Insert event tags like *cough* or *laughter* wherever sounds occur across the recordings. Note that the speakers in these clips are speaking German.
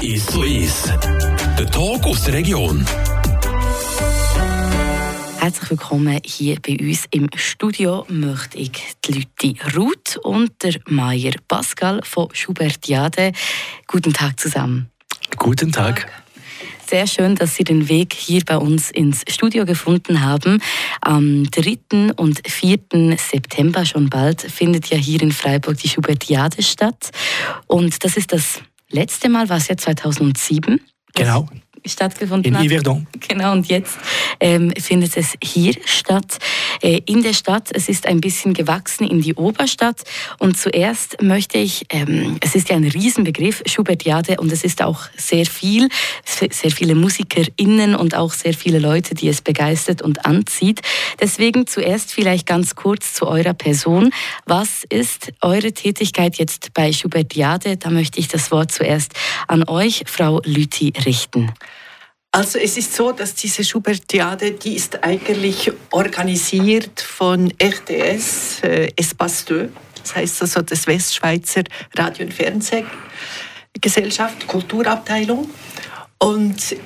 Ist so ist. Der Talk aus der Region. Herzlich willkommen hier bei uns im Studio möchte ich die Leute Ruth und der Meier Pascal von Schubertiade. Guten Tag zusammen. Guten Tag. Sehr schön, dass Sie den Weg hier bei uns ins Studio gefunden haben. Am 3. und 4. September schon bald findet ja hier in Freiburg die Schubertiade statt. Und das ist das letzte Mal, war es ja 2007. Genau stattgefunden in hat. In Yverdon. *laughs* Genau, und jetzt ähm, findet es hier statt, äh, in der Stadt. Es ist ein bisschen gewachsen in die Oberstadt. Und zuerst möchte ich, ähm, es ist ja ein Riesenbegriff, Schubertiade, und es ist auch sehr viel, sehr viele MusikerInnen und auch sehr viele Leute, die es begeistert und anzieht. Deswegen zuerst vielleicht ganz kurz zu eurer Person. Was ist eure Tätigkeit jetzt bei Schubertiade? Da möchte ich das Wort zuerst an euch, Frau Lüthi, richten. Also es ist so, dass diese Schubertiade, die ist eigentlich organisiert von RTS, äh, Espace 2, das heißt also das Westschweizer Radio- und Fernsehgesellschaft, Kulturabteilung. Und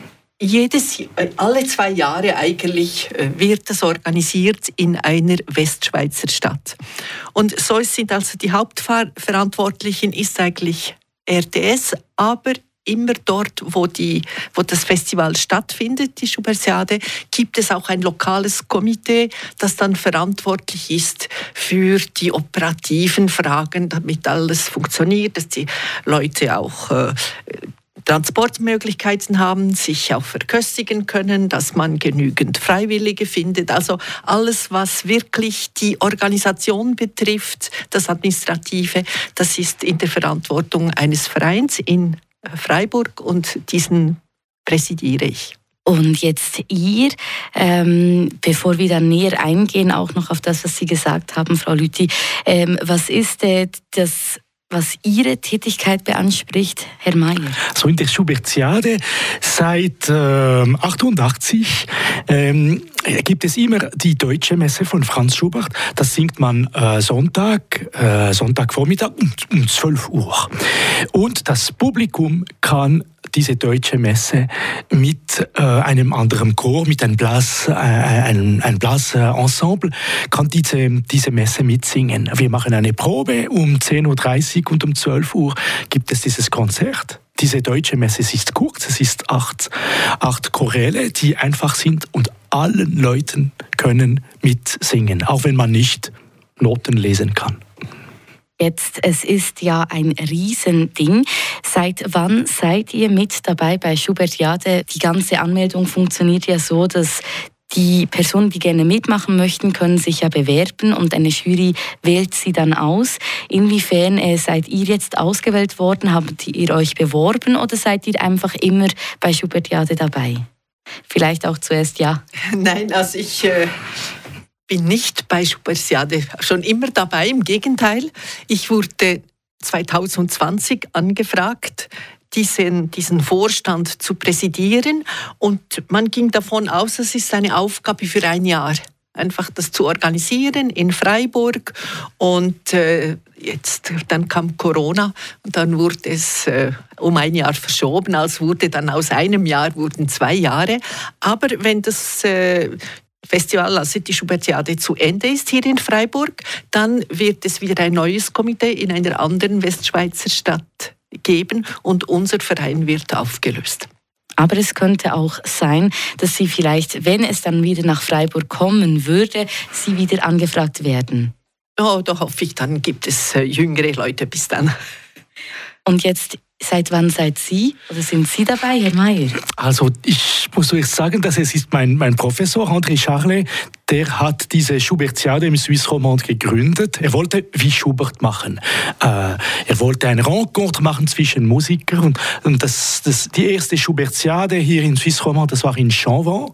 jedes, alle zwei Jahre eigentlich äh, wird das organisiert in einer Westschweizer Stadt. Und so sind also die Hauptverantwortlichen ist eigentlich RTS, aber immer dort, wo, die, wo das Festival stattfindet, die Schubertiade, gibt es auch ein lokales Komitee, das dann verantwortlich ist für die operativen Fragen, damit alles funktioniert, dass die Leute auch äh, Transportmöglichkeiten haben, sich auch verköstigen können, dass man genügend Freiwillige findet. Also alles, was wirklich die Organisation betrifft, das Administrative, das ist in der Verantwortung eines Vereins in Freiburg und diesen präsidiere ich. Und jetzt ihr, ähm, bevor wir dann näher eingehen, auch noch auf das, was Sie gesagt haben, Frau Lüthi, ähm, was ist äh, das was Ihre Tätigkeit beanspricht, Herr Mayer? So in der Schubertiade seit äh, 88 ähm, gibt es immer die Deutsche Messe von Franz Schubert. Das singt man äh, Sonntag, äh, Sonntagvormittag um, um 12 Uhr. Und das Publikum kann diese deutsche Messe mit äh, einem anderen Chor, mit einem Blas, äh, einem, einem Blasensemble, kann diese, diese Messe mitsingen. Wir machen eine Probe um 10.30 Uhr und um 12 Uhr gibt es dieses Konzert. Diese deutsche Messe ist kurz, es ist acht, acht Choräle, die einfach sind und allen Leuten können mitsingen, auch wenn man nicht Noten lesen kann. Jetzt, es ist ja ein Riesending. Seit wann seid ihr mit dabei bei Schubertiade? Die ganze Anmeldung funktioniert ja so, dass die Personen, die gerne mitmachen möchten, können sich ja bewerben und eine Jury wählt sie dann aus. Inwiefern äh, seid ihr jetzt ausgewählt worden? Habt ihr euch beworben oder seid ihr einfach immer bei Schubertiade dabei? Vielleicht auch zuerst ja. *laughs* Nein, also ich äh, bin nicht bei Schubertiade schon immer dabei. Im Gegenteil, ich wurde 2020 angefragt, diesen, diesen Vorstand zu präsidieren. Und man ging davon aus, es ist eine Aufgabe für ein Jahr einfach das zu organisieren in Freiburg und äh, jetzt dann kam Corona und dann wurde es äh, um ein Jahr verschoben, als wurde dann aus einem Jahr wurden zwei Jahre. Aber wenn das äh, Festival, also die Schubertiade zu Ende ist hier in Freiburg, dann wird es wieder ein neues Komitee in einer anderen Westschweizer Stadt geben und unser Verein wird aufgelöst. Aber es könnte auch sein, dass Sie vielleicht, wenn es dann wieder nach Freiburg kommen würde, Sie wieder angefragt werden. Oh, da hoffe ich, dann gibt es äh, jüngere Leute bis dann. Und jetzt Seit wann seid Sie oder sind Sie dabei, Herr Mayer? Also ich muss euch sagen, dass es ist mein, mein Professor André Charlet, der hat diese Schubertiade im Suisse Romand gegründet. Er wollte wie Schubert machen. Äh, er wollte eine Rencontre machen zwischen Musikern und, und das, das, die erste Schubertiade hier in Suisse Romand, das war in Chanvan.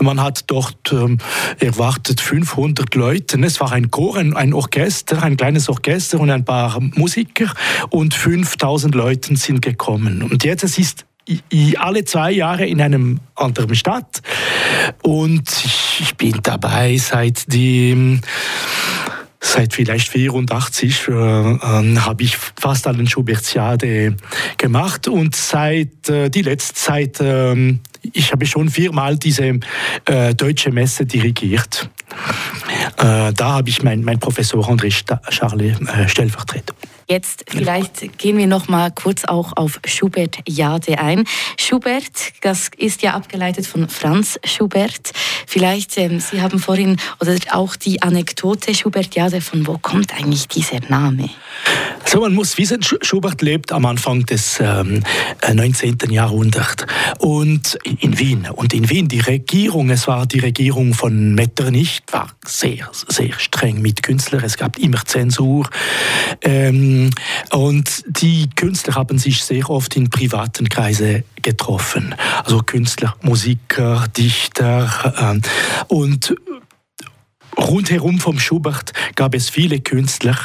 Man hat dort ähm, erwartet 500 Leute. Es war ein Chor, ein, ein Orchester, ein kleines Orchester und ein paar Musiker und 5000 Leute sind gekommen. Und jetzt es ist alle zwei Jahre in einem anderen Stadt und ich bin dabei seit dem Seit vielleicht 84 äh, äh, habe ich fast alle Schubertiade gemacht und seit äh, die letzte Zeit, äh, ich habe schon viermal diese äh, deutsche Messe dirigiert. Äh, da habe ich meinen mein Professor André Charlet äh, stellvertretet. Jetzt vielleicht gehen wir noch mal kurz auch auf Schubert Jade ein. Schubert, das ist ja abgeleitet von Franz Schubert. Vielleicht ähm, Sie haben vorhin oder auch die Anekdote Schubert Jade. Von wo kommt eigentlich dieser Name? So, man muss wissen, Schubert lebt am Anfang des ähm, 19. Äh, Jahrhunderts und in Wien. Und in Wien die Regierung, es war die Regierung von Metternich, war sehr, sehr streng mit Künstlern. Es gab immer Zensur. Ähm, und die Künstler haben sich sehr oft in privaten Kreise getroffen. Also Künstler, Musiker, Dichter. Ähm, und Rundherum vom Schubert gab es viele Künstler,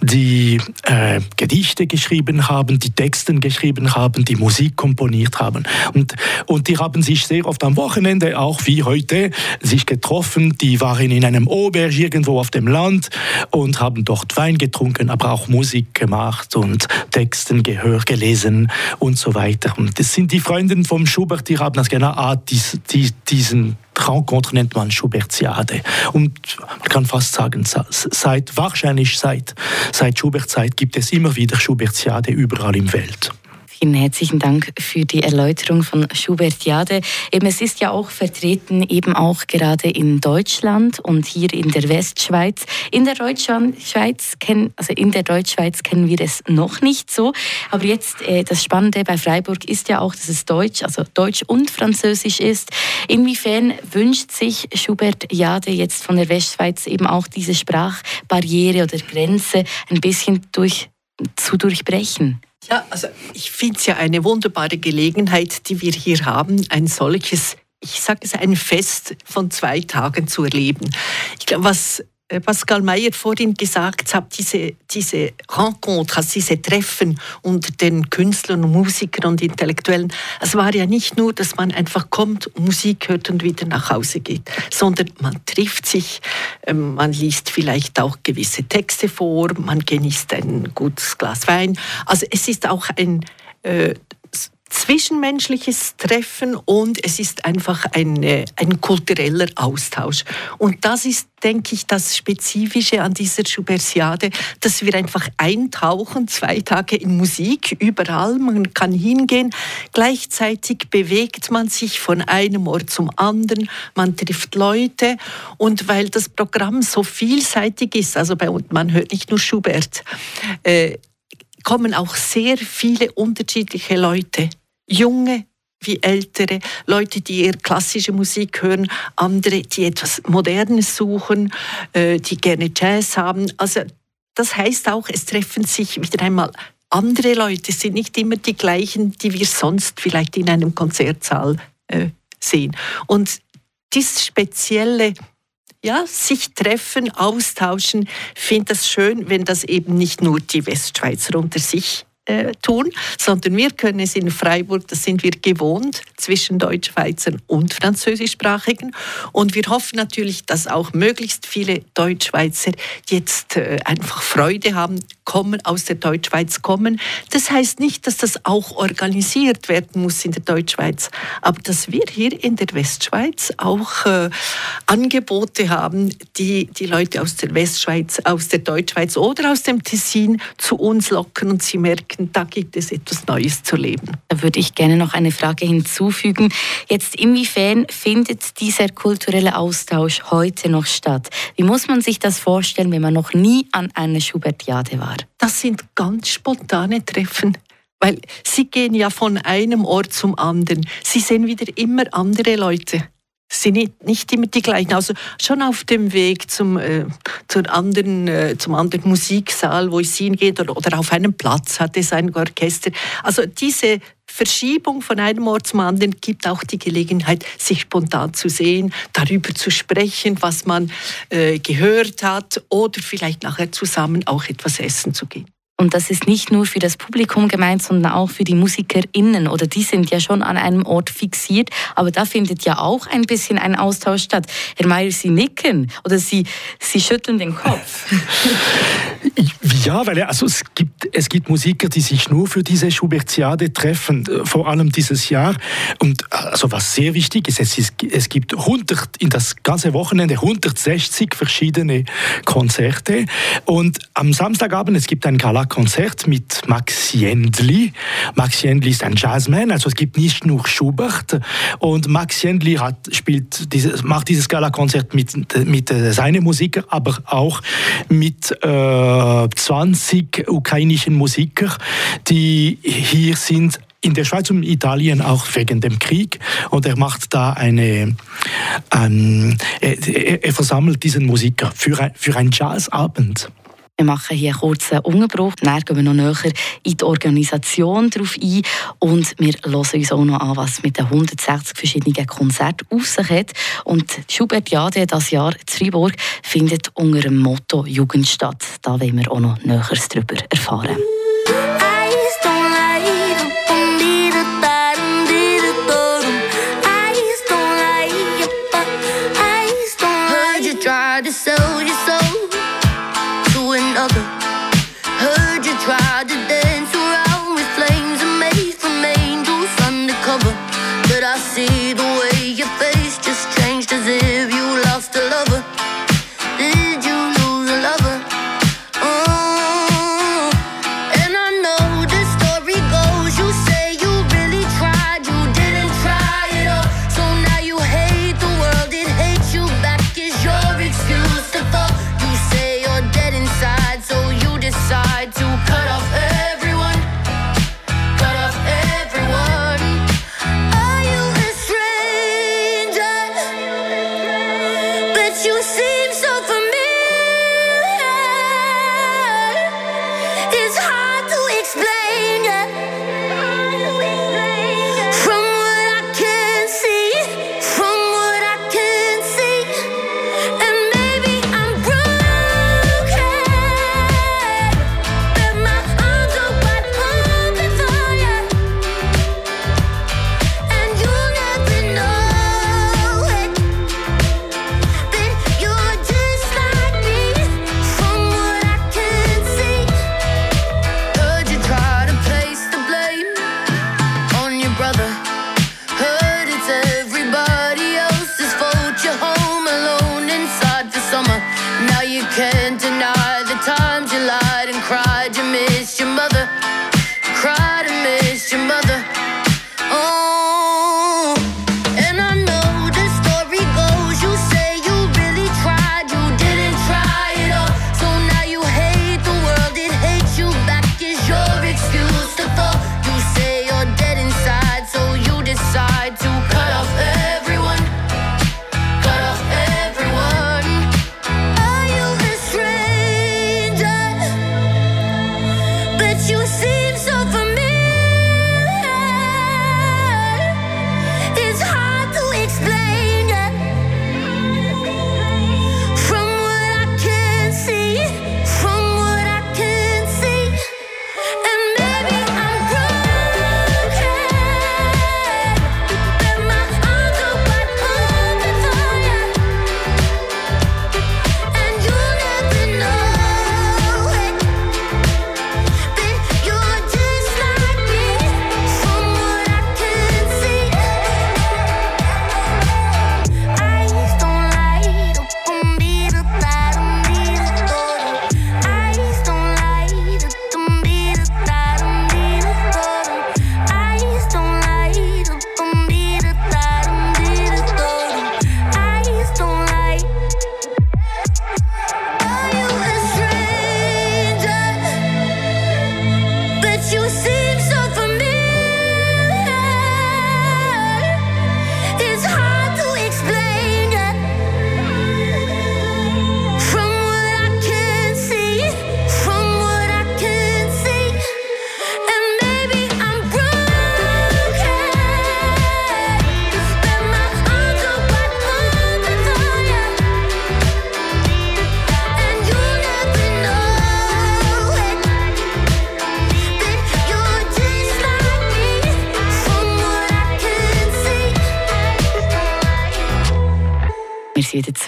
die äh, Gedichte geschrieben haben, die Texte geschrieben haben, die Musik komponiert haben. Und, und die haben sich sehr oft am Wochenende, auch wie heute, sich getroffen. Die waren in einem Auberge irgendwo auf dem Land und haben dort Wein getrunken, aber auch Musik gemacht und Texten gehört, gelesen und so weiter. Und das sind die Freunde vom Schubert, die haben das genau ah, dies, dies, diesen Rencontre nennt man Schubertiade. Und man kann fast sagen, seit, wahrscheinlich seit, seit Schubert-Zeit gibt es immer wieder Schubertiade überall im Welt. Vielen herzlichen Dank für die Erläuterung von Schubert Jade. Eben, es ist ja auch vertreten, eben auch gerade in Deutschland und hier in der Westschweiz. In der Deutschschweiz kennen, also in der Deutschschweiz kennen wir es noch nicht so. Aber jetzt äh, das Spannende bei Freiburg ist ja auch, dass es Deutsch, also Deutsch und Französisch ist. Inwiefern wünscht sich Schubert Jade jetzt von der Westschweiz eben auch diese Sprachbarriere oder Grenze ein bisschen durch, zu durchbrechen? Ja, also ich finde es ja eine wunderbare Gelegenheit, die wir hier haben, ein solches, ich sage es, ein Fest von zwei Tagen zu erleben. Ich glaube, was Pascal Mayer vorhin gesagt hat, diese, diese Rencontre, also diese Treffen unter den Künstlern und Musikern und Intellektuellen, es war ja nicht nur, dass man einfach kommt, Musik hört und wieder nach Hause geht, sondern man trifft sich, ähm, man liest vielleicht auch gewisse Texte vor, man genießt ein gutes Glas Wein. Also es ist auch ein äh, zwischenmenschliches Treffen und es ist einfach eine, ein kultureller Austausch. Und das ist, denke ich, das Spezifische an dieser Schubertiade, dass wir einfach eintauchen, zwei Tage in Musik, überall, man kann hingehen. Gleichzeitig bewegt man sich von einem Ort zum anderen, man trifft Leute und weil das Programm so vielseitig ist, also bei man hört nicht nur Schubert, äh, kommen auch sehr viele unterschiedliche Leute junge wie ältere, Leute, die eher klassische Musik hören, andere, die etwas Modernes suchen, äh, die gerne Jazz haben. Also das heißt auch, es treffen sich wieder einmal andere Leute, es sind nicht immer die gleichen, die wir sonst vielleicht in einem Konzertsaal äh, sehen. Und dieses spezielle ja, sich treffen, austauschen, finde das schön, wenn das eben nicht nur die Westschweizer unter sich äh, tun, sondern wir können es in Freiburg, das sind wir gewohnt, zwischen Deutschschweizern und Französischsprachigen. Und wir hoffen natürlich, dass auch möglichst viele Deutschschweizer jetzt äh, einfach Freude haben, kommen, aus der Deutschschweiz kommen. Das heißt nicht, dass das auch organisiert werden muss in der Deutschschweiz, aber dass wir hier in der Westschweiz auch äh, Angebote haben, die die Leute aus der Westschweiz, aus der Deutschschweiz oder aus dem Tessin zu uns locken und sie merken, denken, da gibt es etwas Neues zu leben. Da würde ich gerne noch eine Frage hinzufügen. Jetzt, inwiefern findet dieser kulturelle Austausch heute noch statt? Wie muss man sich das vorstellen, wenn man noch nie an einer Schubertiade war? Das sind ganz spontane Treffen. Weil sie gehen ja von einem Ort zum anderen. Sie sehen wieder immer andere Leute sind nicht, nicht immer die gleichen. Also schon auf dem Weg zum, äh, zur anderen, äh, zum anderen Musiksaal, wo es hingeht, oder, oder auf einem Platz hat es ein Orchester. Also diese Verschiebung von einem Ort zum anderen gibt auch die Gelegenheit, sich spontan zu sehen, darüber zu sprechen, was man äh, gehört hat oder vielleicht nachher zusammen auch etwas essen zu gehen. Und das ist nicht nur für das Publikum gemeint, sondern auch für die MusikerInnen. Oder die sind ja schon an einem Ort fixiert. Aber da findet ja auch ein bisschen ein Austausch statt. Herr Mayer, Sie nicken oder Sie, Sie schütteln den Kopf. *laughs* Ja, weil also es gibt, es gibt Musiker, die sich nur für diese Schubertiade treffen, äh, vor allem dieses Jahr. Und also was sehr wichtig ist, es, ist, es gibt 100, in das ganze Wochenende 160 verschiedene Konzerte. Und am Samstagabend, es gibt ein Gala-Konzert mit Max Jendli. Max Jendli ist ein Jazzman, also es gibt nicht nur Schubert. Und Max Jendli hat, spielt dieses, macht dieses Gala-Konzert mit, mit äh, seinen Musikern, aber auch mit äh, 20 ukrainischen Musiker, die hier sind in der Schweiz und Italien auch wegen dem Krieg. Und er macht da eine, ähm, er, er, versammelt diesen Musiker für, für einen Jazzabend. Wir machen hier einen kurzen Unterbruch, dann gehen wir noch näher in die Organisation drauf ein und wir hören uns auch noch an, was mit den 160 verschiedenen Konzerten auf sich hat. Und Schubert Jade das Jahr in Freiburg findet unter dem Motto Jugend statt. Da werden wir auch noch Näheres darüber erfahren. Try to sell your soul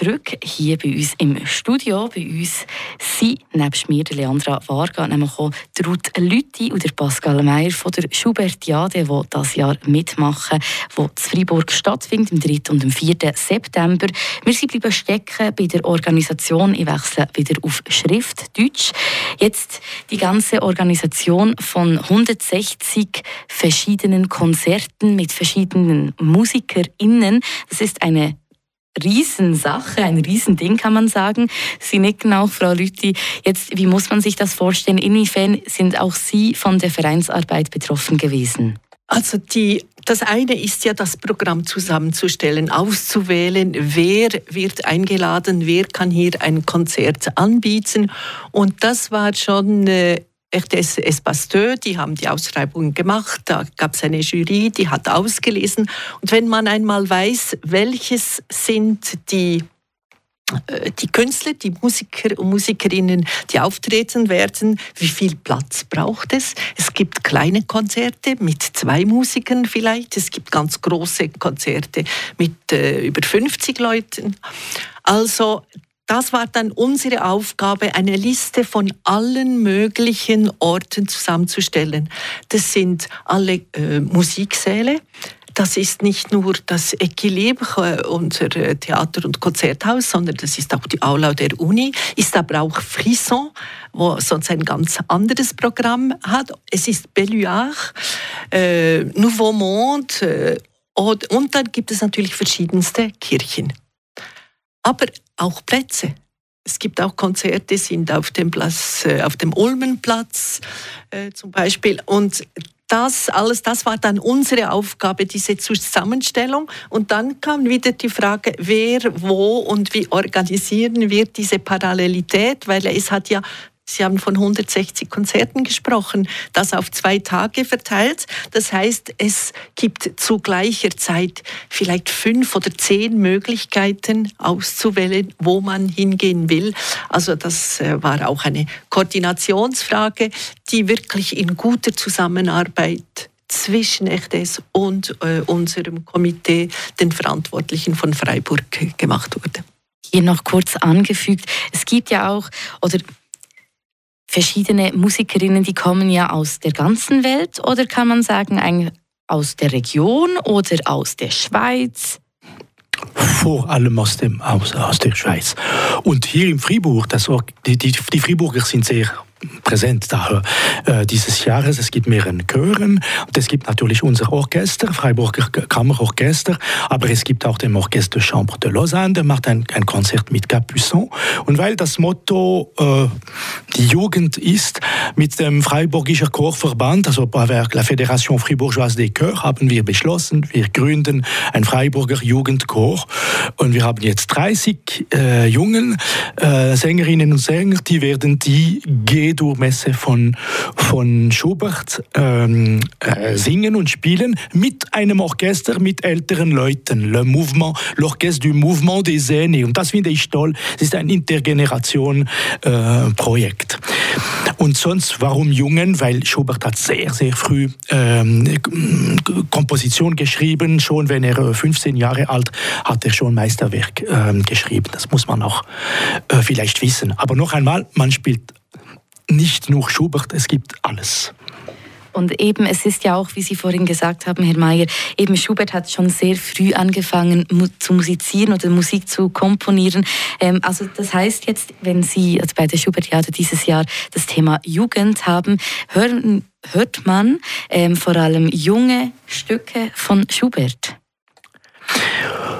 zurück, hier bei uns im Studio. Bei uns sind nebst mir Leandra Varga, nämlich auch Ruth Lütti und der Pascal Meyer von der Schubertiade, die das Jahr mitmachen, die in Freiburg stattfindet, am 3. und am 4. September. Wir sind bleiben stecken bei der Organisation. Ich wechsle wieder auf Schrift, Deutsch. Jetzt die ganze Organisation von 160 verschiedenen Konzerten mit verschiedenen MusikerInnen. Das ist eine Riesensache, ein Riesending kann man sagen. Sie nicken auch, Frau Lüthi. Jetzt, wie muss man sich das vorstellen? Inwiefern sind auch Sie von der Vereinsarbeit betroffen gewesen? Also die, das eine ist ja das Programm zusammenzustellen, auszuwählen, wer wird eingeladen, wer kann hier ein Konzert anbieten. Und das war schon äh, RTS Espasteux, die haben die Ausschreibung gemacht, da gab es eine Jury, die hat ausgelesen. Und wenn man einmal weiß, welches sind die äh, die Künstler, die Musiker und Musikerinnen, die auftreten werden, wie viel Platz braucht es? Es gibt kleine Konzerte mit zwei Musikern vielleicht, es gibt ganz große Konzerte mit äh, über 50 Leuten. Also das war dann unsere Aufgabe, eine Liste von allen möglichen Orten zusammenzustellen. Das sind alle äh, Musiksäle, das ist nicht nur das Equilibre, unser Theater- und Konzerthaus, sondern das ist auch die Aula der Uni, ist aber auch Frisson, wo sonst ein ganz anderes Programm hat. Es ist Belluard, äh, Nouveau Monde äh, und dann gibt es natürlich verschiedenste Kirchen aber auch Plätze. Es gibt auch Konzerte, sind auf dem, Platz, äh, auf dem Ulmenplatz äh, zum Beispiel. Und das alles, das war dann unsere Aufgabe, diese Zusammenstellung. Und dann kam wieder die Frage, wer, wo und wie organisieren wir diese Parallelität, weil es hat ja Sie haben von 160 Konzerten gesprochen, das auf zwei Tage verteilt. Das heißt, es gibt zu gleicher Zeit vielleicht fünf oder zehn Möglichkeiten auszuwählen, wo man hingehen will. Also das äh, war auch eine Koordinationsfrage, die wirklich in guter Zusammenarbeit zwischen ECHDES und äh, unserem Komitee, den Verantwortlichen von Freiburg, gemacht wurde. Hier noch kurz angefügt, es gibt ja auch, oder verschiedene Musikerinnen, die kommen ja aus der ganzen Welt oder kann man sagen aus der Region oder aus der Schweiz? Vor allem aus, dem, aus, aus der Schweiz. Und hier in Fribourg, das, die, die, die Friburger sind sehr präsent da, äh, dieses Jahres. Es gibt mehrere Chören und es gibt natürlich unser Orchester, Freiburger Kammerorchester, aber es gibt auch den Orchester Chambre de Lausanne, der macht ein, ein Konzert mit Capuçon. Und weil das Motto äh, die Jugend ist, mit dem Freiburgischer Chorverband, also avec la Fédération Fribourgeoise des Chœurs, haben wir beschlossen, wir gründen ein Freiburger Jugendchor und wir haben jetzt 30 äh, jungen äh, Sängerinnen und Sänger, die werden die gehen G-Dur-Messe von, von Schubert ähm, äh, singen und spielen mit einem Orchester mit älteren Leuten. Le Mouvement, l'Orchestre du Mouvement des Aînés. Und das finde ich toll. Es ist ein Intergeneration-Projekt. Äh, und sonst, warum Jungen? Weil Schubert hat sehr, sehr früh ähm, Komposition geschrieben. Schon wenn er 15 äh, Jahre alt hat er schon Meisterwerk ähm, geschrieben. Das muss man auch äh, vielleicht wissen. Aber noch einmal, man spielt nicht nur Schubert, es gibt alles. Und eben, es ist ja auch, wie Sie vorhin gesagt haben, Herr Mayer, eben Schubert hat schon sehr früh angefangen mu zu musizieren oder Musik zu komponieren. Ähm, also das heißt jetzt, wenn Sie also bei der Schubertiade dieses Jahr das Thema Jugend haben, hören, hört man ähm, vor allem junge Stücke von Schubert.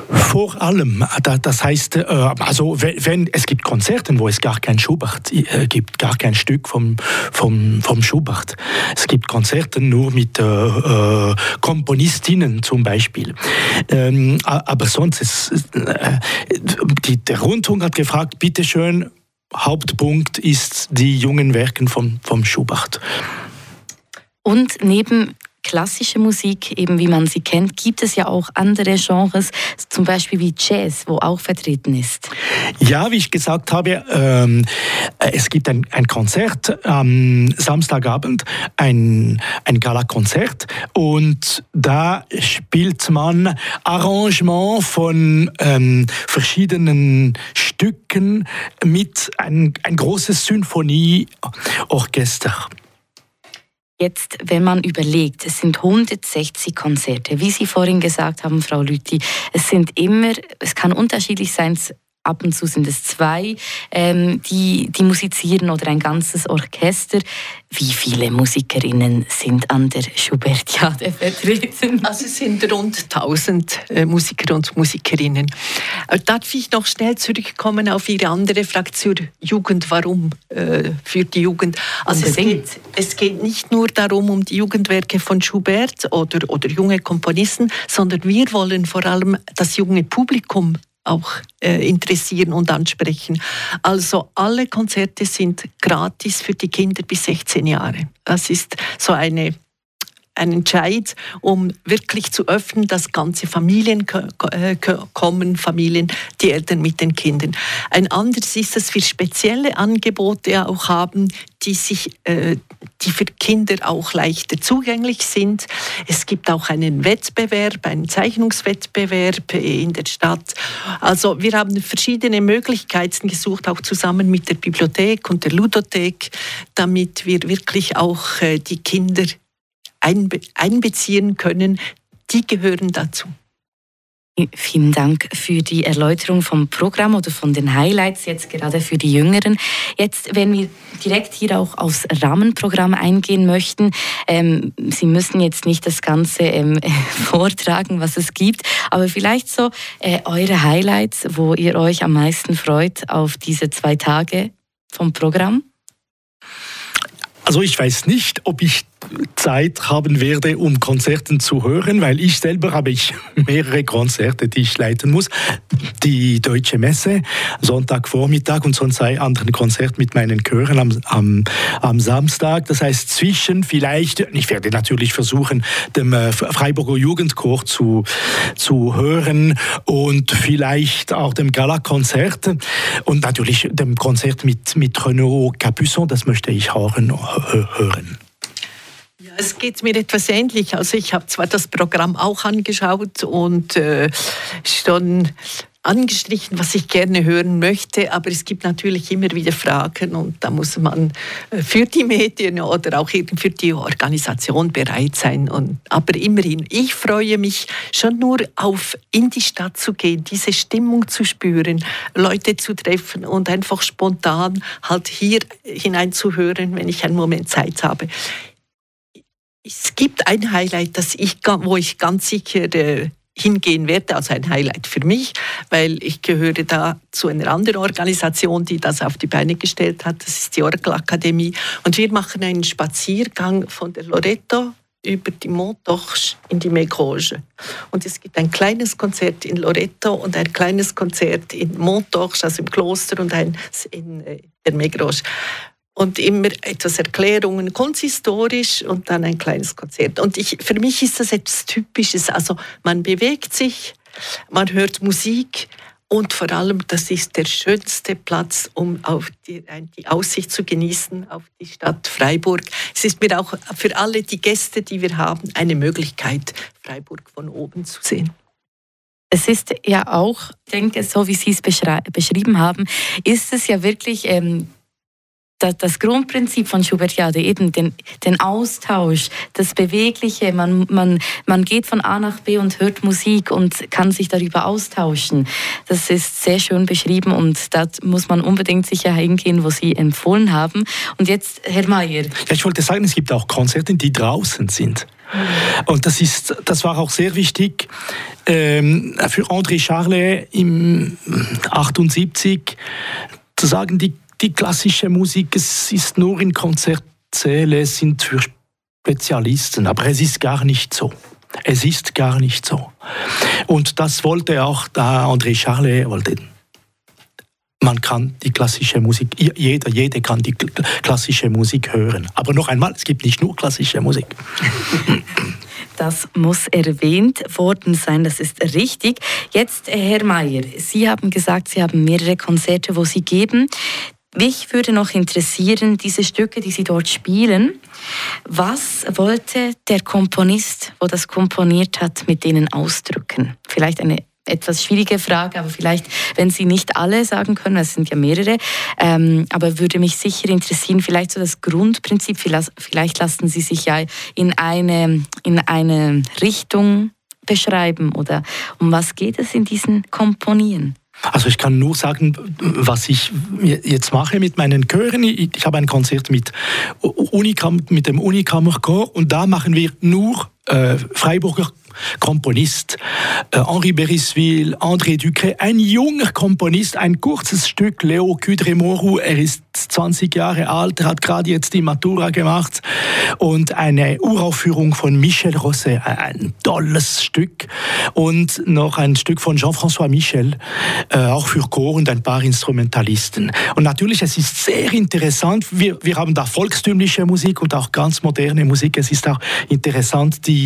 Vor allem, das heißt, äh, also wenn es gibt Konzerte, wo es gar kein Schubert äh, gibt, gar kein Stück vom, vom, vom Schubert. Es gibt Konzerte nur mit äh, äh Komponistinnen zum Beispiel. Ähm, aber sonst ist äh, die, der Rundfunk hat gefragt, bitteschön, Hauptpunkt ist die jungen Werken vom, vom Schubert. Und neben klassische Musik, eben wie man sie kennt, gibt es ja auch andere Genres, zum Beispiel wie Jazz, wo auch vertreten ist. Ja, wie ich gesagt habe, ähm, es gibt ein, ein Konzert am Samstagabend, ein, ein Gala-Konzert und da spielt man Arrangement von ähm, verschiedenen Stücken mit ein, ein großes Symphonieorchester. Jetzt, wenn man überlegt, es sind 160 Konzerte, wie Sie vorhin gesagt haben, Frau Lüthi, es sind immer, es kann unterschiedlich sein, ab und zu sind es zwei, ähm, die, die musizieren oder ein ganzes Orchester. Wie viele Musikerinnen sind an der Schubertiade vertreten? Also es sind rund 1000 äh, Musiker und Musikerinnen. Äh, darf ich noch schnell zurückkommen auf Ihre andere Frage zur Jugend? Warum äh, für die Jugend? Also es geht, es geht, nicht nur darum, um die Jugendwerke von Schubert oder, oder junge Komponisten, sondern wir wollen vor allem das junge Publikum auch äh, interessieren und ansprechen. Also alle Konzerte sind gratis für die Kinder bis 16 Jahre. Das ist so eine ein Entscheid, um wirklich zu öffnen, dass ganze Familien äh, kommen, Familien, die Eltern mit den Kindern. Ein anderes ist, dass wir spezielle Angebote auch haben, die, sich, äh, die für Kinder auch leichter zugänglich sind. Es gibt auch einen Wettbewerb, einen Zeichnungswettbewerb in der Stadt. Also wir haben verschiedene Möglichkeiten gesucht, auch zusammen mit der Bibliothek und der Ludothek, damit wir wirklich auch äh, die Kinder einbeziehen können, die gehören dazu. Vielen Dank für die Erläuterung vom Programm oder von den Highlights jetzt gerade für die Jüngeren. Jetzt, wenn wir direkt hier auch aufs Rahmenprogramm eingehen möchten, ähm, Sie müssen jetzt nicht das Ganze ähm, *laughs* vortragen, was es gibt, aber vielleicht so äh, eure Highlights, wo ihr euch am meisten freut auf diese zwei Tage vom Programm. Also ich weiß nicht, ob ich Zeit haben werde, um Konzerten zu hören, weil ich selber habe ich *laughs* mehrere Konzerte, die ich leiten muss. Die Deutsche Messe, Sonntagvormittag und sonst ein anderen Konzert mit meinen Chören am, am, am Samstag. Das heißt, zwischen vielleicht, ich werde natürlich versuchen, dem äh, Freiburger Jugendchor zu, zu hören und vielleicht auch dem Gala-Konzert und natürlich dem Konzert mit, mit Renaud Capuçon, das möchte ich hören. hören. Es geht mir etwas ähnlich. Also ich habe zwar das Programm auch angeschaut und äh, schon angestrichen, was ich gerne hören möchte, aber es gibt natürlich immer wieder Fragen und da muss man äh, für die Medien oder auch für die Organisation bereit sein. Und, aber immerhin, ich freue mich schon nur auf in die Stadt zu gehen, diese Stimmung zu spüren, Leute zu treffen und einfach spontan halt hier hineinzuhören, wenn ich einen Moment Zeit habe. Es gibt ein Highlight, das ich, wo ich ganz sicher äh, hingehen werde, also ein Highlight für mich, weil ich gehöre da zu einer anderen Organisation, die das auf die Beine gestellt hat. Das ist die Oracle Akademie. Und wir machen einen Spaziergang von der Loreto über die Montorche in die Megrange. Und es gibt ein kleines Konzert in Loreto und ein kleines Konzert in Montorche, also im Kloster, und eins in äh, der Megrange und immer etwas Erklärungen, konsistorisch und dann ein kleines Konzert. Und ich, für mich ist das etwas Typisches. Also man bewegt sich, man hört Musik und vor allem, das ist der schönste Platz, um auf die, die Aussicht zu genießen auf die Stadt Freiburg. Es ist mir auch für alle die Gäste, die wir haben, eine Möglichkeit, Freiburg von oben zu sehen. Es ist ja auch, ich denke, so wie Sie es beschrieben haben, ist es ja wirklich ähm, das, das Grundprinzip von Schubertiade, eben den, den Austausch, das Bewegliche, man, man, man geht von A nach B und hört Musik und kann sich darüber austauschen. Das ist sehr schön beschrieben und da muss man unbedingt sicher hingehen, wo Sie empfohlen haben. Und jetzt, Herr Mayer. Ja, ich wollte sagen, es gibt auch Konzerte, die draußen sind. Und das, ist, das war auch sehr wichtig ähm, für André Charlet im 78 zu sagen, die die klassische Musik, es ist nur in Konzertsäle, sind für Spezialisten, aber es ist gar nicht so. Es ist gar nicht so. Und das wollte auch da André Charlet wollte. Man kann die klassische Musik, jeder, jede kann die klassische Musik hören. Aber noch einmal, es gibt nicht nur klassische Musik. Das muss erwähnt worden sein, das ist richtig. Jetzt, Herr Mayer, Sie haben gesagt, Sie haben mehrere Konzerte, wo Sie geben. Mich würde noch interessieren, diese Stücke, die Sie dort spielen, was wollte der Komponist, wo das komponiert hat, mit denen ausdrücken? Vielleicht eine etwas schwierige Frage, aber vielleicht, wenn Sie nicht alle sagen können, es sind ja mehrere, ähm, aber würde mich sicher interessieren, vielleicht so das Grundprinzip, vielleicht lassen Sie sich ja in eine, in eine Richtung beschreiben oder um was geht es in diesen Komponieren? Also ich kann nur sagen, was ich jetzt mache mit meinen Chören. Ich, habe ein Konzert mit, Unikam, mit dem Unikammerchor und da machen wir nur äh, Freiburger Komponist äh, Henri Berisville, André Ducret, ein junger Komponist, ein kurzes Stück, Leo Kudremoru, er ist 20 Jahre alt, hat gerade jetzt die Matura gemacht und eine Uraufführung von Michel Rosset, ein tolles Stück. Und noch ein Stück von Jean-François Michel, äh, auch für Chor und ein paar Instrumentalisten. Und natürlich, es ist sehr interessant, wir, wir haben da volkstümliche Musik und auch ganz moderne Musik, es ist auch interessant, die,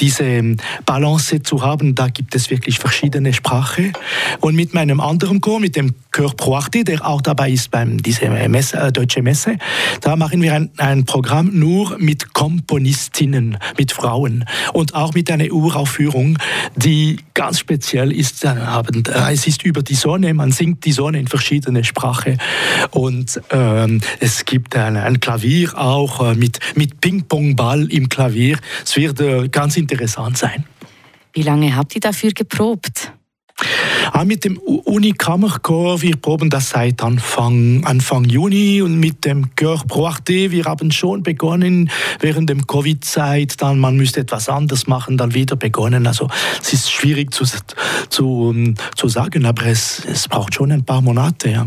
diese Balance zu haben. Da gibt es wirklich verschiedene Sprachen. Und mit meinem anderen Chor, mit dem Chor Proarte, der auch dabei ist beim dieser Messe, äh, Deutsche Messe, da machen wir ein, ein Programm nur mit Komponistinnen, mit Frauen und auch mit einer Uraufführung, die ganz speziell ist. Äh, es ist über die Sonne, man singt die Sonne in verschiedene Sprachen und ähm, es gibt ein, ein Klavier auch äh, mit, mit Ping-Pong-Ball im Klavier. Es wird äh, ganz interessant sein. Wie lange habt ihr dafür geprobt? Ah, mit dem Unikammerchor, wir proben das seit Anfang, Anfang Juni und mit dem Chor Pro Arte, wir haben schon begonnen während der Covid-Zeit, dann man müsste etwas anders machen, dann wieder begonnen. Also es ist schwierig zu, zu, zu sagen, aber es, es braucht schon ein paar Monate. Ja.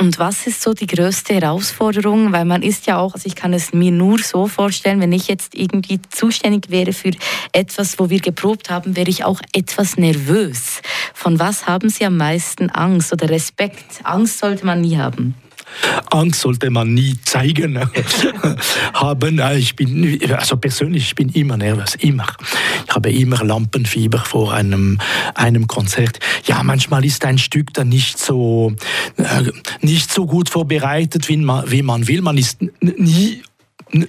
Und was ist so die größte Herausforderung? Weil man ist ja auch, also ich kann es mir nur so vorstellen, wenn ich jetzt irgendwie zuständig wäre für etwas, wo wir geprobt haben, wäre ich auch etwas nervös. Von was haben Sie am meisten Angst oder Respekt? Angst sollte man nie haben. Angst sollte man nie zeigen *laughs* haben. Ich bin, also persönlich, ich bin immer nervös, immer. Ich habe immer Lampenfieber vor einem, einem Konzert. Ja, manchmal ist ein Stück dann nicht so, äh, nicht so gut vorbereitet, wie man, wie man will. Man ist nie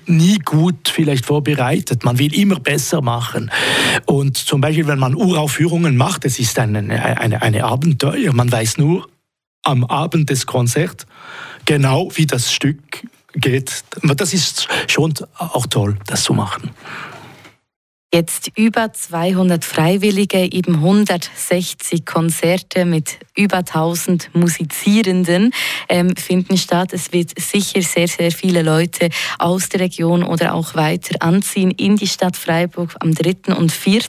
nie gut vielleicht vorbereitet. Man will immer besser machen. Und zum Beispiel, wenn man Uraufführungen macht, es ist eine, eine, eine Abenteuer. Man weiß nur am Abend des Konzerts, genau wie das Stück geht. Das ist schon auch toll, das zu machen. Jetzt über 200 Freiwillige, eben 160 Konzerte mit über 1000 Musizierenden ähm, finden statt. Es wird sicher sehr, sehr viele Leute aus der Region oder auch weiter anziehen in die Stadt Freiburg am 3. und 4.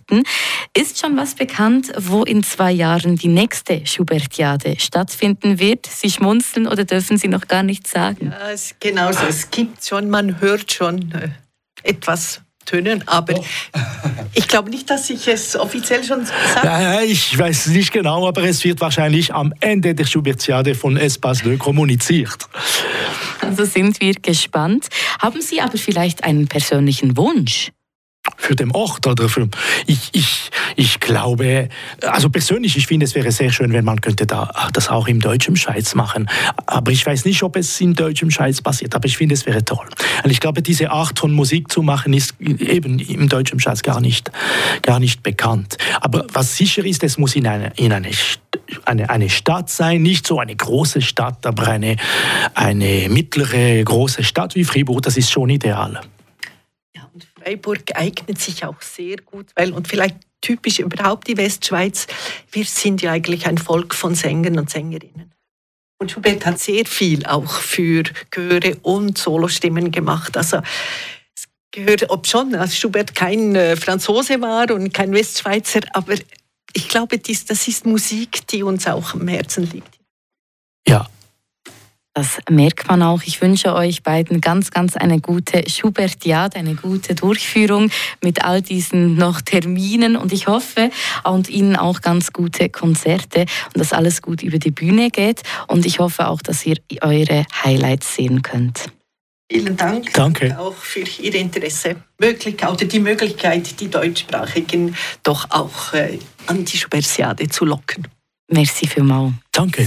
Ist schon was bekannt, wo in zwei Jahren die nächste Schubertiade stattfinden wird? Sie schmunzeln oder dürfen Sie noch gar nichts sagen? Ja, genau so. Es gibt schon, man hört schon äh, etwas tönen, aber oh. *laughs* ich glaube nicht, dass ich es offiziell schon sage. Ja, ich weiß nicht genau, aber es wird wahrscheinlich am Ende der Schubertiade von Espace 2 kommuniziert. Also sind wir gespannt. Haben Sie aber vielleicht einen persönlichen Wunsch? Für den Ort oder für ich, ich, ich glaube, also persönlich, ich finde, es wäre sehr schön, wenn man könnte da das auch im deutschen Schweiz machen. Aber ich weiß nicht, ob es im deutschen Schweiz passiert. Aber ich finde, es wäre toll. Und ich glaube, diese Art von Musik zu machen, ist eben im deutschen Schweiz gar nicht, gar nicht bekannt. Aber was sicher ist, es muss in eine, in eine eine, eine Stadt sein, nicht so eine große Stadt, aber eine, eine mittlere große Stadt wie Fribourg, das ist schon ideal. Freiburg eignet sich auch sehr gut, weil und vielleicht typisch überhaupt die Westschweiz, wir sind ja eigentlich ein Volk von Sängern und Sängerinnen. Und Schubert hat sehr viel auch für Chöre und Solostimmen gemacht. Also es gehört, ob schon, als Schubert kein äh, Franzose war und kein Westschweizer, aber ich glaube, dies, das ist Musik, die uns auch am Herzen liegt. Ja, das merkt man auch. Ich wünsche euch beiden ganz, ganz eine gute Schubertiade, eine gute Durchführung mit all diesen noch Terminen und ich hoffe und Ihnen auch ganz gute Konzerte und dass alles gut über die Bühne geht und ich hoffe auch, dass ihr eure Highlights sehen könnt. Vielen Dank. Danke. Auch für Ihr Interesse. Möglich, oder die Möglichkeit, die Deutschsprachigen doch auch äh, an die Schubersiade zu locken. Merci vielmals. Danke.